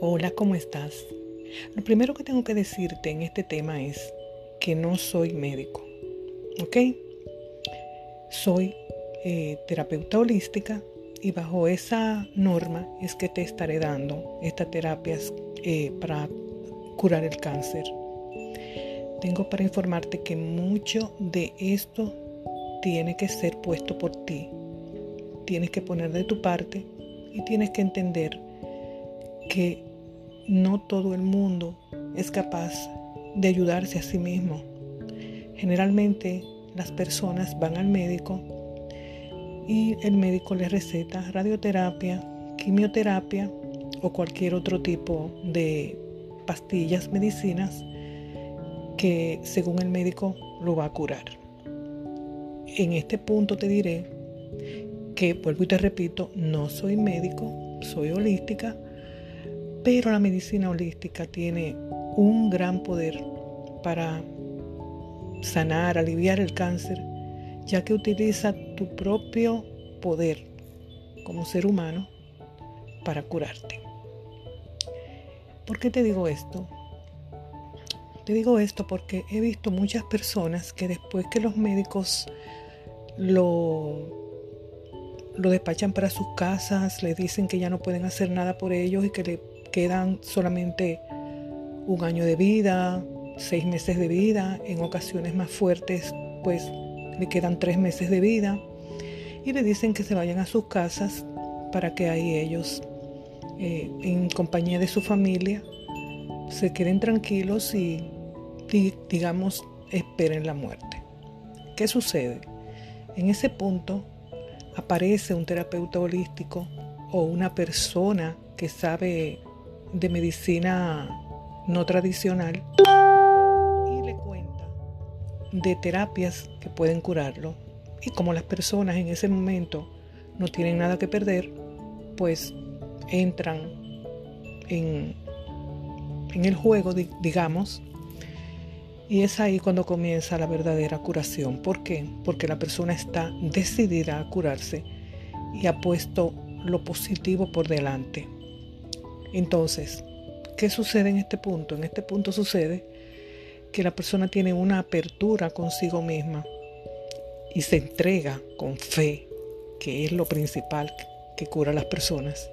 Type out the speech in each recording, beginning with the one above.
Hola, ¿cómo estás? Lo primero que tengo que decirte en este tema es que no soy médico, ¿ok? Soy eh, terapeuta holística y bajo esa norma es que te estaré dando estas terapias eh, para curar el cáncer. Tengo para informarte que mucho de esto tiene que ser puesto por ti. Tienes que poner de tu parte y tienes que entender que no todo el mundo es capaz de ayudarse a sí mismo. Generalmente las personas van al médico y el médico les receta radioterapia, quimioterapia o cualquier otro tipo de pastillas, medicinas que según el médico lo va a curar. En este punto te diré que, vuelvo y te repito, no soy médico, soy holística, pero la medicina holística tiene un gran poder para sanar, aliviar el cáncer, ya que utiliza tu propio poder como ser humano para curarte. ¿Por qué te digo esto? Te digo esto porque he visto muchas personas que después que los médicos lo, lo despachan para sus casas, le dicen que ya no pueden hacer nada por ellos y que le quedan solamente un año de vida, seis meses de vida, en ocasiones más fuertes pues le quedan tres meses de vida y le dicen que se vayan a sus casas para que ahí ellos eh, en compañía de su familia se queden tranquilos y digamos esperen la muerte. ¿Qué sucede? En ese punto aparece un terapeuta holístico o una persona que sabe de medicina no tradicional y le cuenta de terapias que pueden curarlo. Y como las personas en ese momento no tienen nada que perder, pues entran en, en el juego, digamos, y es ahí cuando comienza la verdadera curación. ¿Por qué? Porque la persona está decidida a curarse y ha puesto lo positivo por delante. Entonces, ¿qué sucede en este punto? En este punto sucede que la persona tiene una apertura consigo misma y se entrega con fe, que es lo principal que cura a las personas.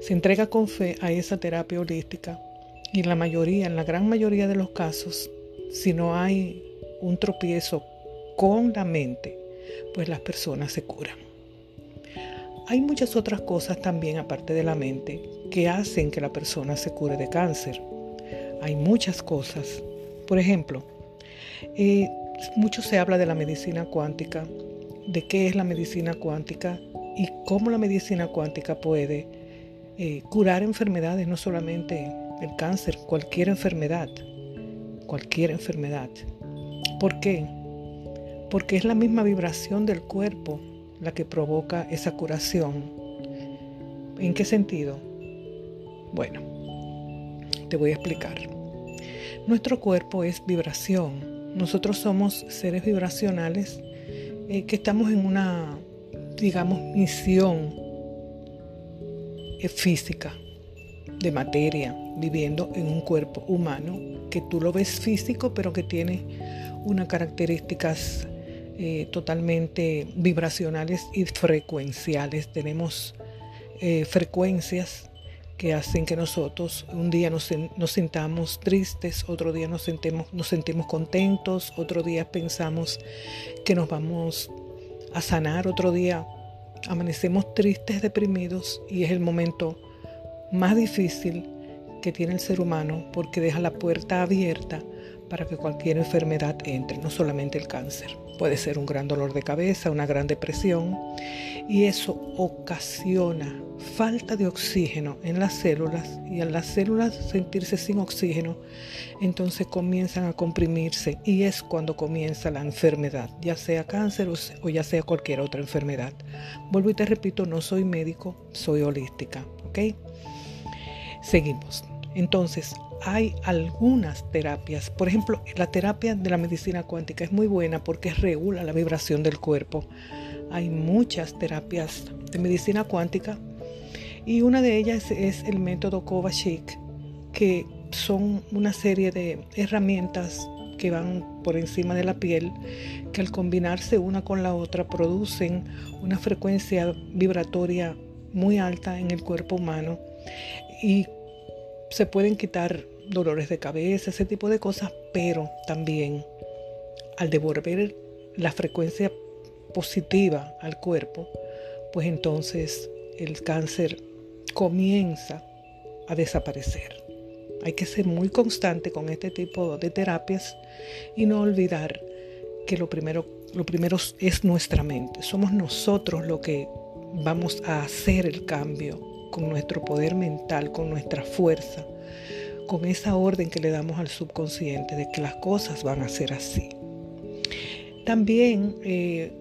Se entrega con fe a esa terapia holística y en la mayoría, en la gran mayoría de los casos, si no hay un tropiezo con la mente, pues las personas se curan. Hay muchas otras cosas también aparte de la mente que hacen que la persona se cure de cáncer. Hay muchas cosas. Por ejemplo, eh, mucho se habla de la medicina cuántica, de qué es la medicina cuántica y cómo la medicina cuántica puede eh, curar enfermedades, no solamente el cáncer, cualquier enfermedad, cualquier enfermedad. ¿Por qué? Porque es la misma vibración del cuerpo la que provoca esa curación. ¿En qué sentido? Bueno, te voy a explicar. Nuestro cuerpo es vibración. Nosotros somos seres vibracionales eh, que estamos en una, digamos, misión eh, física, de materia, viviendo en un cuerpo humano que tú lo ves físico, pero que tiene unas características eh, totalmente vibracionales y frecuenciales. Tenemos frecuencias que hacen que nosotros un día nos, sintamos tristes, otro día nos, nos sentimos contentos, otro día pensamos que nos vamos a sanar, otro día amanecemos tristes, deprimidos y es el momento más difícil que tiene el ser humano porque deja la puerta abierta para que cualquier enfermedad entre, no solamente el cáncer. Puede ser un gran dolor de cabeza, una gran depresión y eso ocasiona falta de oxígeno en las células y al las células sentirse sin oxígeno, entonces comienzan a comprimirse y es cuando comienza la enfermedad, ya sea cáncer o ya sea cualquier otra enfermedad. Vuelvo y te repito, no soy médico, soy holística, ¿ok? Seguimos. Entonces, hay algunas terapias, por ejemplo, la terapia de la medicina cuántica es muy buena porque regula la vibración del cuerpo. Hay muchas terapias de medicina cuántica Y una de ellas es el método Kovacic, que son una serie de herramientas que van por encima de la piel, que al combinarse una con la otra producen una frecuencia vibratoria muy alta en el cuerpo humano y se pueden quitar dolores de cabeza, ese tipo de cosas, pero también al devolver la frecuencia positiva al cuerpo, pues entonces el cáncer comienza a desaparecer. Hay que ser muy constante con este tipo de terapias y no olvidar que lo primero, lo primero es nuestra mente. Somos nosotros lo que vamos a hacer el cambio con nuestro poder mental, con nuestra fuerza, con esa orden que le damos al subconsciente de que las cosas van a ser así. También eh,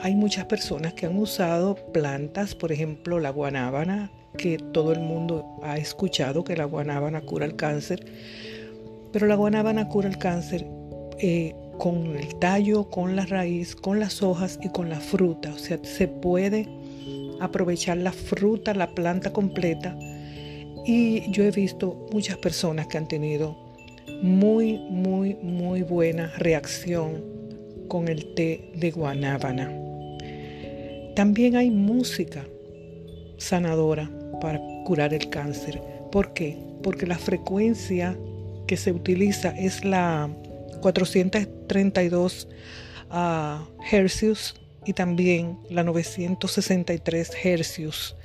hay muchas personas que han usado plantas, por ejemplo la guanábana, que todo el mundo ha escuchado que la guanábana cura el cáncer, pero la guanábana cura el cáncer eh, con el tallo, con la raíz, con las hojas y con la fruta. O sea, se puede aprovechar la fruta, la planta completa. Y yo he visto muchas personas que han tenido muy, muy, muy buena reacción con el té de guanábana. También hay música sanadora para curar el cáncer. ¿Por qué? Porque la frecuencia que se utiliza es la 432 uh, hercios y también la 963 hercios.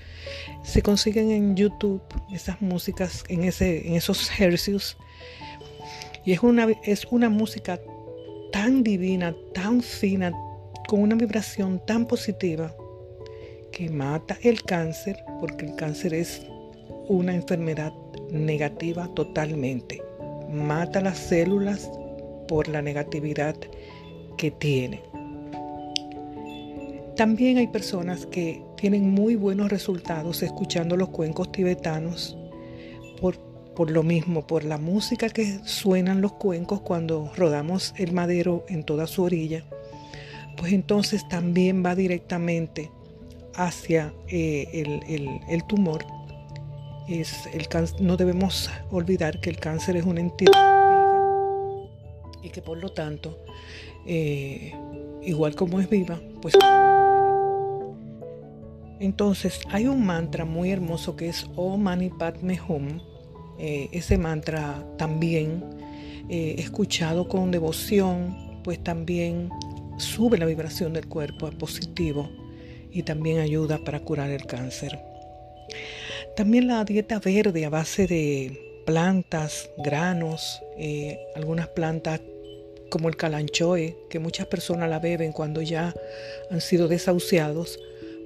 Se consiguen en YouTube esas músicas en, ese, en esos hercios y es una, es una música tan divina, tan fina, con una vibración tan positiva que mata el cáncer, porque el cáncer es una enfermedad negativa totalmente. Mata las células por la negatividad que tiene. También hay personas que tienen muy buenos resultados escuchando los cuencos tibetanos por, por lo mismo, por la música que suenan los cuencos cuando rodamos el madero en toda su orilla, pues entonces también va directamente hacia eh, el, tumor. Es el no debemos olvidar que el cáncer es una entidad y que por lo tanto, eh, igual como es viva, pues... Entonces hay un mantra muy hermoso que es Om Mani Padme Hum. Eh, ese mantra también escuchado con devoción, pues también sube la vibración del cuerpo a positivo y también ayuda para curar el cáncer. También la dieta verde a base de plantas, granos, eh, algunas plantas como el calanchoe, que muchas personas la beben cuando ya han sido desahuciados,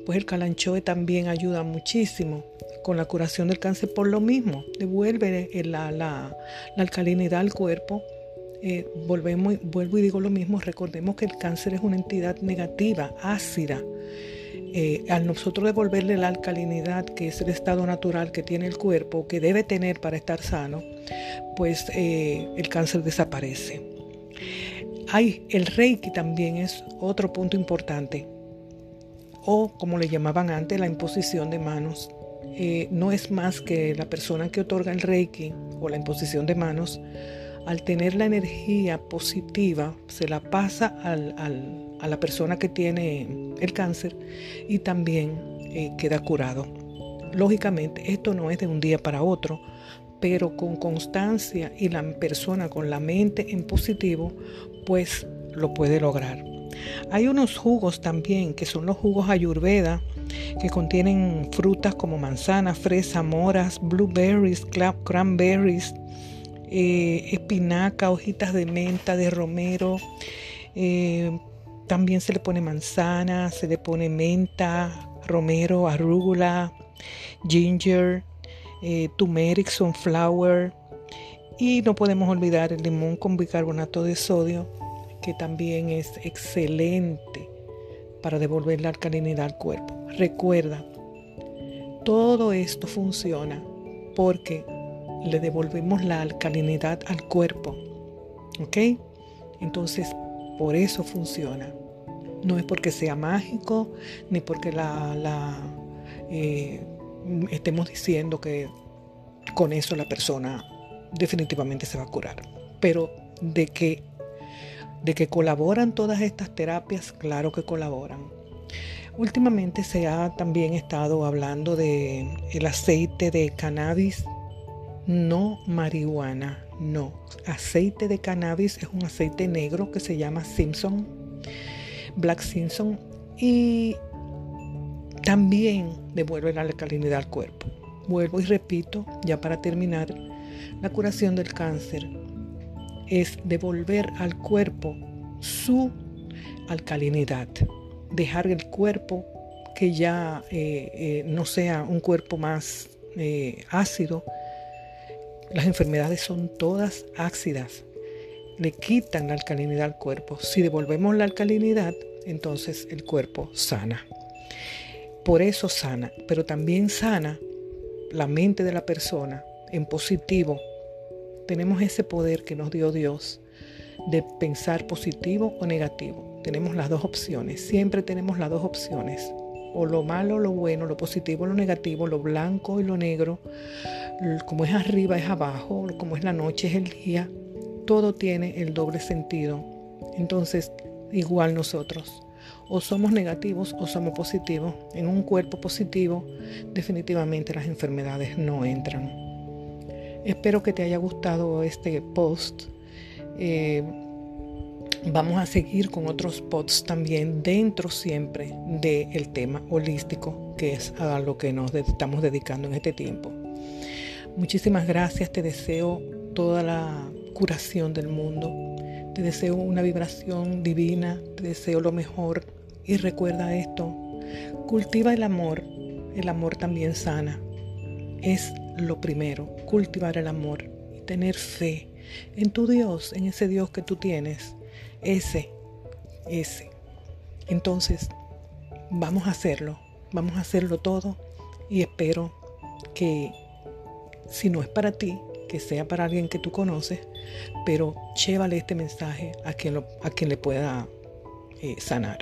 pues el calanchoe también ayuda muchísimo con la curación del cáncer por lo mismo, devuelve la, la, alcalinidad al cuerpo. Eh, volvemos, vuelvo y digo lo mismo, recordemos que el cáncer es una entidad negativa, ácida, eh, al nosotros devolverle la alcalinidad, que es el estado natural que tiene el cuerpo, que debe tener para estar sano, pues eh, el cáncer desaparece. Hay, el reiki también es otro punto importante, o como le llamaban antes, la imposición de manos. Eh, no es más que la persona que otorga el reiki o la imposición de manos al tener la energía positiva, se la pasa a la persona que tiene el cáncer y también eh, queda curado. Lógicamente, esto no es de un día para otro, pero con constancia y la persona con la mente en positivo, pues lo puede lograr. Hay unos jugos también, que son los jugos ayurveda, que contienen frutas como manzana, fresa, moras, blueberries, cranberries, eh, espinaca, hojitas de menta, de romero. Eh, también se le pone manzana, se le pone menta, romero, arúgula, ginger, eh, turmeric, sunflower. Y no podemos olvidar el limón con bicarbonato de sodio, que también es excelente para devolver la alcalinidad al cuerpo. Recuerda, todo esto funciona porque le devolvemos la alcalinidad al cuerpo. ¿Ok? Entonces, por eso funciona. No es porque sea mágico, ni porque la, la, eh, estemos diciendo que con eso la persona definitivamente se va a curar. Pero de que, de que colaboran todas estas terapias, claro que colaboran. Últimamente se ha también estado hablando de el aceite de cannabis, no marihuana, no. Aceite de cannabis es un aceite negro que se llama Simpson, Black Simpson, y también devuelve la alcalinidad al cuerpo. Vuelvo y repito, ya para terminar, la curación del cáncer es devolver al cuerpo su alcalinidad dejar el cuerpo que ya eh, eh, no sea un cuerpo más eh, ácido. Las enfermedades son todas ácidas. Le quitan la alcalinidad al cuerpo. Si devolvemos la alcalinidad, entonces el cuerpo sana. Por eso sana, pero también sana la mente de la persona en positivo. Tenemos ese poder que nos dio Dios de pensar positivo o negativo. Tenemos las dos opciones, siempre tenemos las dos opciones, o lo malo, lo bueno, lo positivo, lo negativo, lo blanco y lo negro, como es arriba es abajo, como es la noche es el día, todo tiene el doble sentido. Entonces, igual nosotros, o somos negativos o somos positivos. En un cuerpo positivo, definitivamente las enfermedades no entran. Espero que te haya gustado este post. Eh, vamos a seguir con otros pods también dentro siempre del tema holístico, que es a lo que nos estamos dedicando en este tiempo. Muchísimas gracias, te deseo toda la curación del mundo, te deseo una vibración divina, te deseo lo mejor y recuerda esto, cultiva el amor, el amor también sana, es lo primero, cultivar el amor y tener fe en tu Dios, en ese Dios que tú tienes, ese, ese. Entonces, vamos a hacerlo, vamos a hacerlo todo y espero que si no es para ti, que sea para alguien que tú conoces, pero llévale este mensaje a quien, a quien le pueda eh, sanar.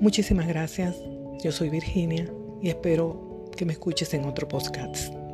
Muchísimas gracias, yo soy Virginia y espero que me escuches en otro podcast.